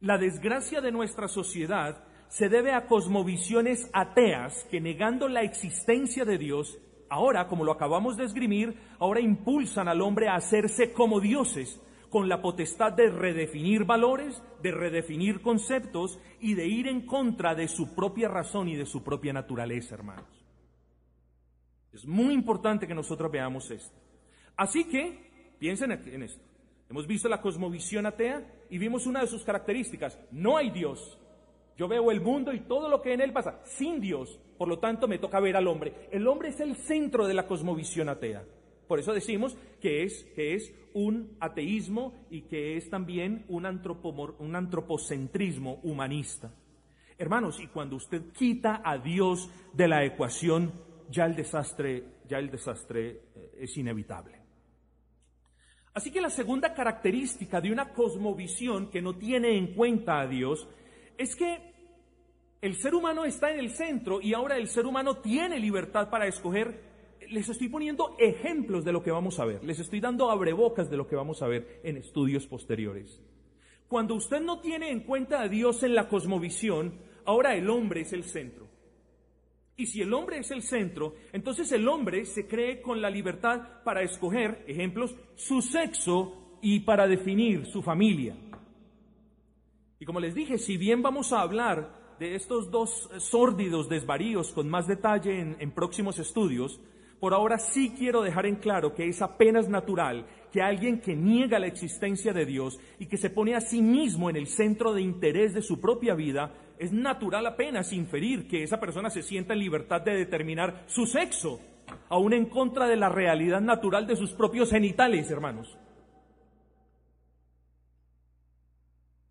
La desgracia de nuestra sociedad se debe a cosmovisiones ateas que negando la existencia de Dios, ahora, como lo acabamos de esgrimir, ahora impulsan al hombre a hacerse como dioses, con la potestad de redefinir valores, de redefinir conceptos y de ir en contra de su propia razón y de su propia naturaleza, hermanos. Es muy importante que nosotros veamos esto. Así que, piensen en esto. Hemos visto la cosmovisión atea y vimos una de sus características. No hay Dios. Yo veo el mundo y todo lo que en él pasa sin Dios. Por lo tanto, me toca ver al hombre. El hombre es el centro de la cosmovisión atea. Por eso decimos que es, que es un ateísmo y que es también un, un antropocentrismo humanista. Hermanos, y cuando usted quita a Dios de la ecuación, ya el desastre, ya el desastre eh, es inevitable. Así que la segunda característica de una cosmovisión que no tiene en cuenta a Dios es que el ser humano está en el centro y ahora el ser humano tiene libertad para escoger les estoy poniendo ejemplos de lo que vamos a ver, les estoy dando abrebocas de lo que vamos a ver en estudios posteriores. Cuando usted no tiene en cuenta a Dios en la cosmovisión, ahora el hombre es el centro. Y si el hombre es el centro, entonces el hombre se cree con la libertad para escoger, ejemplos, su sexo y para definir su familia. Y como les dije, si bien vamos a hablar de estos dos sórdidos desvaríos con más detalle en, próximos estudios, por ahora sí quiero dejar en claro que es apenas natural que alguien que niega la existencia de Dios y que se pone a sí mismo en el centro de interés de su propia vida, es natural apenas inferir que esa persona se sienta en libertad de determinar su sexo, aún en contra de la realidad natural de sus propios genitales, hermanos.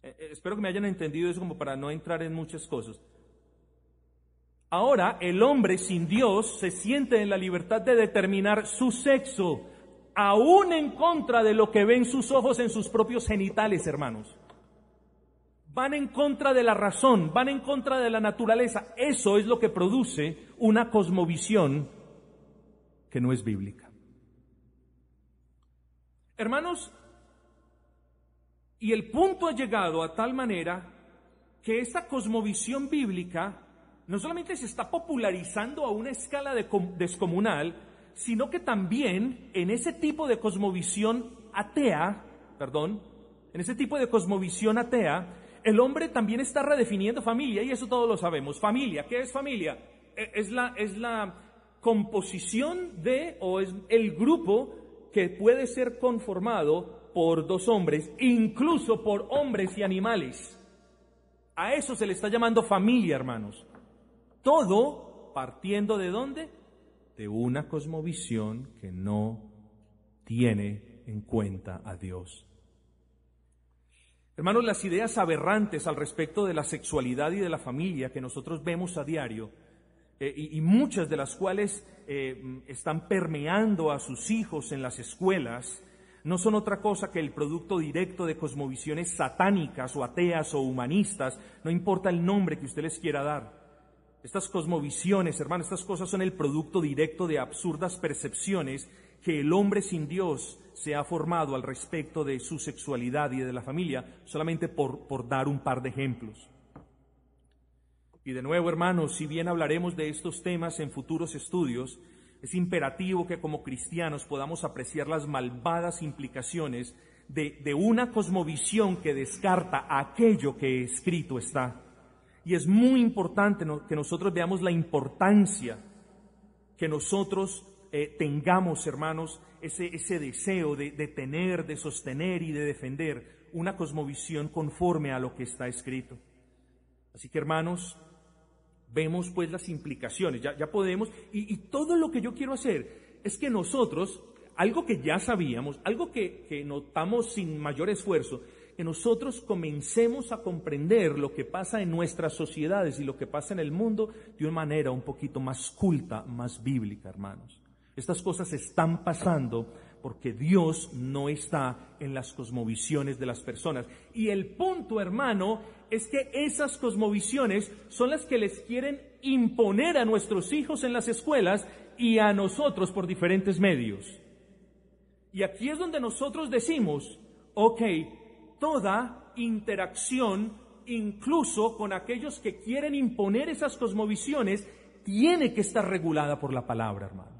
Eh, eh, espero que me hayan entendido eso como para no entrar en muchas cosas. Ahora el hombre sin Dios se siente en la libertad de determinar su sexo, aún en contra de lo que ven sus ojos en sus propios genitales, hermanos. Van en contra de la razón, van en contra de la naturaleza. Eso es lo que produce una cosmovisión que no es bíblica. Hermanos, y el punto ha llegado a tal manera que esta cosmovisión bíblica no solamente se está popularizando a una escala descomunal, sino que también en ese tipo de cosmovisión atea, perdón, en ese tipo de cosmovisión atea, el hombre también está redefiniendo familia, y eso todos lo sabemos. Familia, ¿qué es familia? E, es la, es la composición de, o es el grupo que puede ser conformado por dos hombres, incluso por hombres y animales. A eso se le está llamando familia, hermanos. Todo partiendo de dónde? De una cosmovisión que no tiene en cuenta a Dios. Hermanos, las ideas aberrantes al respecto de la sexualidad y de la familia que nosotros vemos a diario, eh, y, muchas de las cuales eh, están permeando a sus hijos en las escuelas, no son otra cosa que el producto directo de cosmovisiones satánicas o ateas o humanistas, no importa el nombre que usted les quiera dar. Estas cosmovisiones, hermanos, estas cosas son el producto directo de absurdas percepciones que el hombre sin Dios se ha formado al respecto de su sexualidad y de la familia, solamente por, por dar un par de ejemplos. Y de nuevo, hermanos, si bien hablaremos de estos temas en futuros estudios, es imperativo que como cristianos podamos apreciar las malvadas implicaciones de, de una cosmovisión que descarta aquello que escrito está. Y es muy importante que nosotros veamos la importancia que nosotros eh, tengamos, hermanos, ese, ese deseo de, de, tener, de sostener y de defender una cosmovisión conforme a lo que está escrito. Así que, hermanos, vemos pues las implicaciones, ya, ya podemos, y, todo lo que yo quiero hacer es que nosotros, algo que ya sabíamos, algo que, que notamos sin mayor esfuerzo, que nosotros comencemos a comprender lo que pasa en nuestras sociedades y lo que pasa en el mundo de una manera un poquito más culta, más bíblica, hermanos. Estas cosas están pasando porque Dios no está en las cosmovisiones de las personas. Y el punto, hermano, es que esas cosmovisiones son las que les quieren imponer a nuestros hijos en las escuelas y a nosotros por diferentes medios. Y aquí es donde nosotros decimos, ok, toda interacción, incluso con aquellos que quieren imponer esas cosmovisiones, tiene que estar regulada por la palabra, hermanos.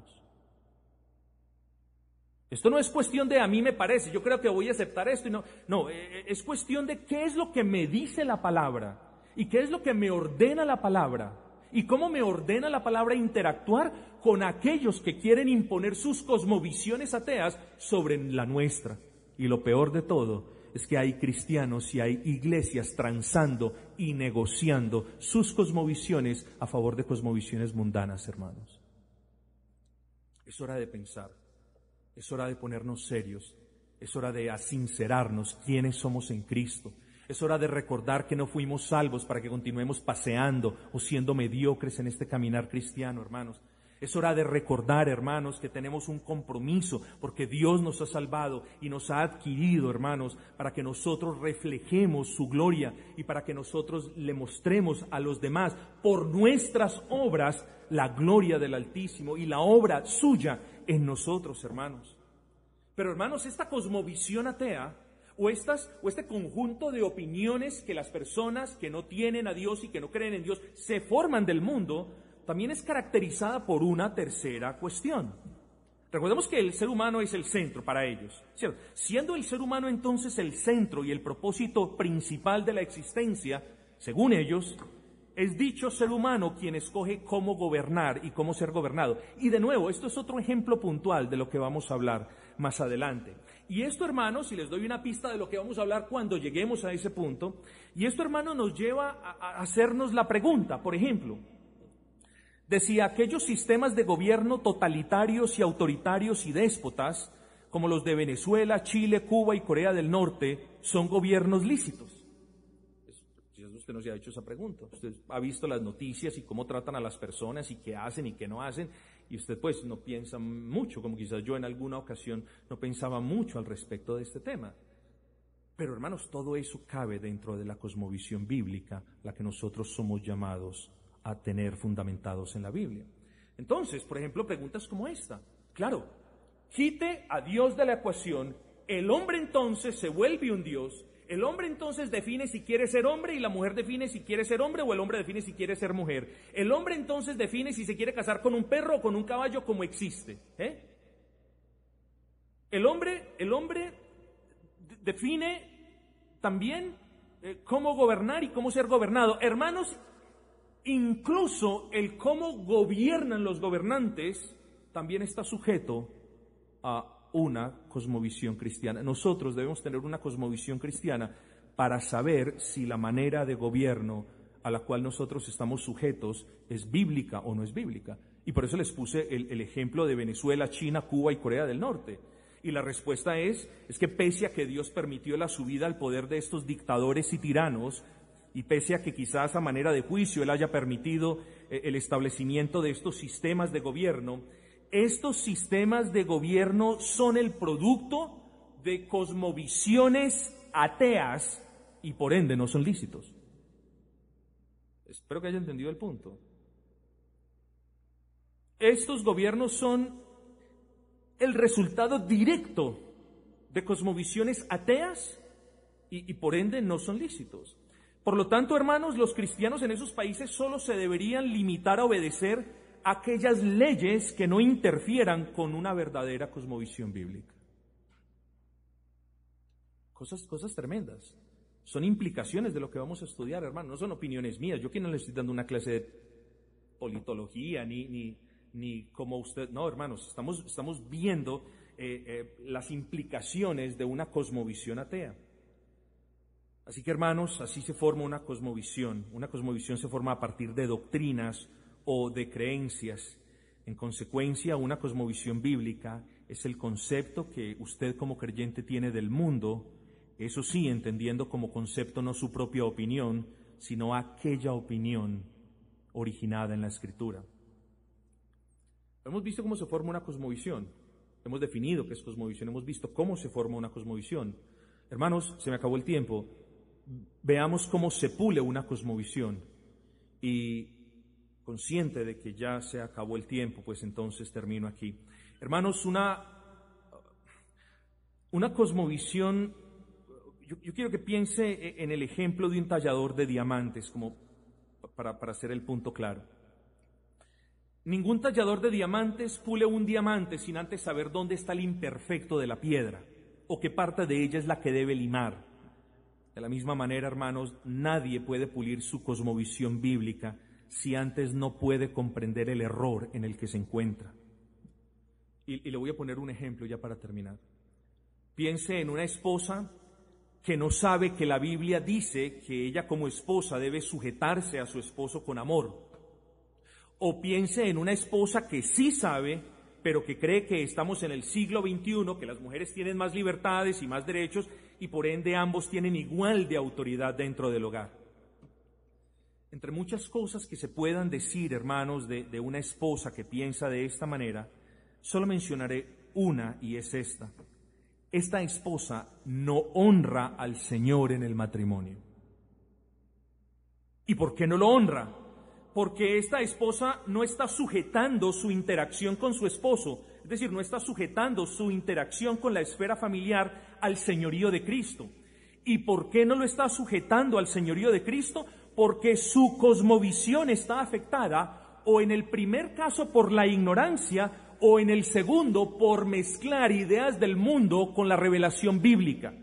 Esto no es cuestión de a mí me parece, yo creo que voy a aceptar esto y no, no, eh, eh, es cuestión de qué es lo que me dice la palabra y qué es lo que me ordena la palabra y cómo me ordena la palabra interactuar con aquellos que quieren imponer sus cosmovisiones ateas sobre la nuestra. Y lo peor de todo es que hay cristianos y hay iglesias transando y negociando sus cosmovisiones a favor de cosmovisiones mundanas, hermanos. Es hora de pensar, es hora de ponernos serios, es hora de asincerarnos quiénes somos en Cristo. Es hora de recordar que no fuimos salvos para que continuemos paseando o siendo mediocres en este caminar cristiano, hermanos. Es hora de recordar, hermanos, que tenemos un compromiso porque Dios nos ha salvado y nos ha adquirido, hermanos, para que nosotros reflejemos su gloria y para que nosotros le mostremos a los demás por nuestras obras la gloria del Altísimo y la obra suya en nosotros, hermanos. Pero, hermanos, esta cosmovisión atea o, este conjunto de opiniones que las personas que no tienen a Dios y que no creen en Dios se forman del mundo, también es caracterizada por una tercera cuestión. Recordemos que el ser humano es el centro para ellos. Siendo el ser humano entonces el centro y el propósito principal de la existencia, según ellos, es dicho ser humano quien escoge cómo gobernar y cómo ser gobernado. Y de nuevo, esto es otro ejemplo puntual de lo que vamos a hablar más adelante. Y esto, hermanos, si les doy una pista de lo que vamos a hablar cuando lleguemos a ese punto, y esto, hermano, nos lleva a hacernos la pregunta, por ejemplo, de si aquellos sistemas de gobierno totalitarios y autoritarios y déspotas, como los de Venezuela, Chile, Cuba y Corea del Norte, son gobiernos lícitos. Usted no se ha hecho esa pregunta. Usted ha visto las noticias y cómo tratan a las personas y qué hacen y qué no hacen, y usted pues no piensa mucho, como quizás yo en alguna ocasión no pensaba mucho al respecto de este tema. Pero hermanos, todo eso cabe dentro de la cosmovisión bíblica, la que nosotros somos llamados a tener fundamentados en la Biblia. Entonces, por ejemplo, preguntas como esta. Claro, quite a Dios de la ecuación, el hombre entonces se vuelve un Dios, el hombre entonces define si quiere ser hombre y la mujer define si quiere ser hombre o el hombre define si quiere ser mujer. El hombre entonces define si se quiere casar con un perro o con un caballo como existe. ¿eh? El hombre, el hombre define también eh, cómo gobernar y cómo ser gobernado. Hermanos, incluso el cómo gobiernan los gobernantes también está sujeto a una cosmovisión cristiana. Nosotros debemos tener una cosmovisión cristiana para saber si la manera de gobierno a la cual nosotros estamos sujetos es bíblica o no es bíblica. Y por eso les puse el, el ejemplo de Venezuela, China, Cuba y Corea del Norte. Y la respuesta es, es que pese a que Dios permitió la subida al poder de estos dictadores y tiranos, y pese a que quizás a manera de juicio Él haya permitido eh, el establecimiento de estos sistemas de gobierno, estos sistemas de gobierno son el producto de cosmovisiones ateas y por ende no son lícitos. Espero que haya entendido el punto. Estos gobiernos son el resultado directo de cosmovisiones ateas y, y por ende no son lícitos. Por lo tanto, hermanos, los cristianos en esos países solo se deberían limitar a obedecer aquellas leyes que no interfieran con una verdadera cosmovisión bíblica. Cosas, cosas tremendas. Son implicaciones de lo que vamos a estudiar, hermanos. No son opiniones mías. Yo aquí no le estoy dando una clase de politología ni, ni, ni como usted. No, hermanos, estamos, estamos viendo eh, eh, las implicaciones de una cosmovisión atea. Así que hermanos, así se forma una cosmovisión. Una cosmovisión se forma a partir de doctrinas o de creencias. En consecuencia, una cosmovisión bíblica es el concepto que usted como creyente tiene del mundo, eso sí, entendiendo como concepto no su propia opinión, sino aquella opinión originada en la Escritura. Hemos visto cómo se forma una cosmovisión, hemos definido qué es cosmovisión, hemos visto cómo se forma una cosmovisión. Hermanos, se me acabó el tiempo. Veamos cómo se pule una cosmovisión. Y consciente de que ya se acabó el tiempo, pues entonces termino aquí. Hermanos, una, una cosmovisión, yo, quiero que piense en el ejemplo de un tallador de diamantes, como para, para hacer el punto claro. Ningún tallador de diamantes pule un diamante sin antes saber dónde está el imperfecto de la piedra o qué parte de ella es la que debe limar. De la misma manera, hermanos, nadie puede pulir su cosmovisión bíblica si antes no puede comprender el error en el que se encuentra. Y, le voy a poner un ejemplo ya para terminar. Piense en una esposa que no sabe que la Biblia dice que ella como esposa debe sujetarse a su esposo con amor. O piense en una esposa que sí sabe, pero que cree que estamos en el siglo XXI, que las mujeres tienen más libertades y más derechos y por ende ambos tienen igual de autoridad dentro del hogar. Entre muchas cosas que se puedan decir, hermanos, de, una esposa que piensa de esta manera, Solo mencionaré una y es esta. Esta esposa no honra al Señor en el matrimonio. ¿Y por qué no lo honra? Porque esta esposa no está sujetando su interacción con su esposo, es decir, no está sujetando su interacción con la esfera familiar al señorío de Cristo. ¿Y por qué no lo está sujetando al señorío de Cristo? Porque su cosmovisión está afectada o en el primer caso por la ignorancia o en el segundo por mezclar ideas del mundo con la revelación bíblica.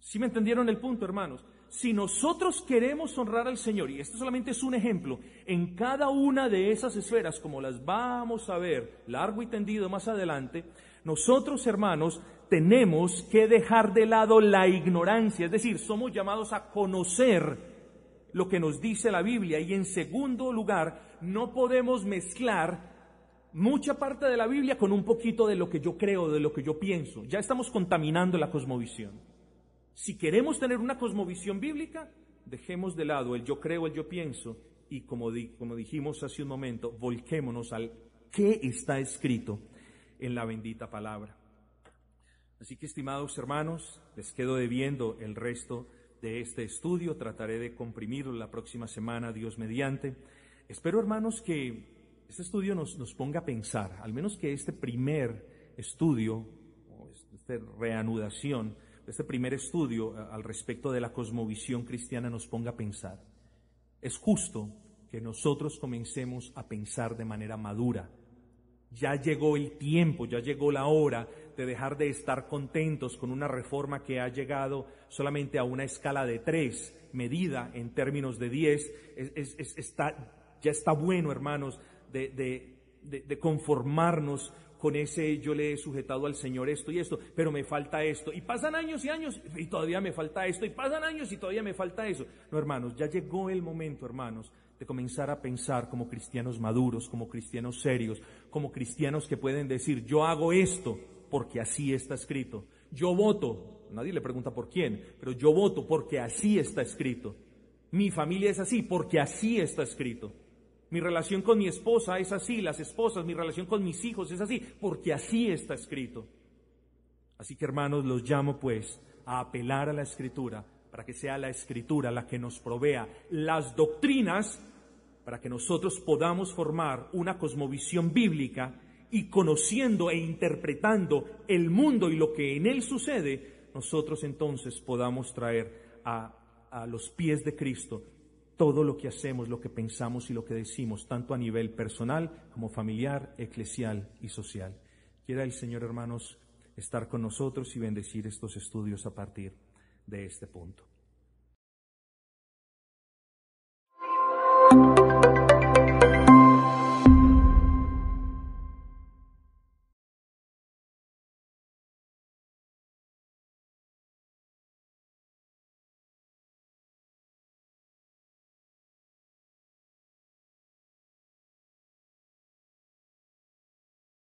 ¿Sí me entendieron el punto, hermanos? Si nosotros queremos honrar al Señor, y este solamente es un ejemplo, en cada una de esas esferas, como las vamos a ver largo y tendido más adelante, nosotros, hermanos, tenemos que dejar de lado la ignorancia, es decir, somos llamados a conocer lo que nos dice la Biblia y en segundo lugar, no podemos mezclar mucha parte de la Biblia con un poquito de lo que yo creo, de lo que yo pienso. Ya estamos contaminando la cosmovisión. Si queremos tener una cosmovisión bíblica, dejemos de lado el yo creo, el yo pienso y como, como dijimos hace un momento, volquémonos al qué está escrito en la bendita palabra. Así que, estimados hermanos, les quedo debiendo el resto de este estudio. Trataré de comprimirlo la próxima semana, Dios mediante. Espero, hermanos, que este estudio nos, nos ponga a pensar, al menos que este primer estudio, esta reanudación, este primer estudio al respecto de la cosmovisión cristiana nos ponga a pensar. Es justo que nosotros comencemos a pensar de manera madura. Ya llegó el tiempo, ya llegó la hora de dejar de estar contentos con una reforma que ha llegado solamente a una escala de tres, medida en términos de diez. está, ya está bueno, hermanos, de, conformarnos con ese yo le he sujetado al Señor esto y esto, pero me falta esto. Y pasan años y años y todavía me falta esto. Y pasan años y todavía me falta eso. No, hermanos, ya llegó el momento, hermanos, de comenzar a pensar como cristianos maduros, como cristianos serios, como cristianos que pueden decir, yo hago esto porque así está escrito. Yo voto, nadie le pregunta por quién, pero yo voto porque así está escrito. Mi familia es así porque así está escrito. Mi relación con mi esposa es así, las esposas, mi relación con mis hijos es así, porque así está escrito. Así que hermanos, los llamo pues a apelar a la escritura para que sea la escritura la que nos provea las doctrinas para que nosotros podamos formar una cosmovisión bíblica y conociendo e interpretando el mundo y lo que en él sucede, nosotros entonces podamos traer a, a los pies de Cristo todo lo que hacemos, lo que pensamos y lo que decimos, tanto a nivel personal como familiar, eclesial y social. Quiera el Señor, hermanos, estar con nosotros y bendecir estos estudios a partir de este punto.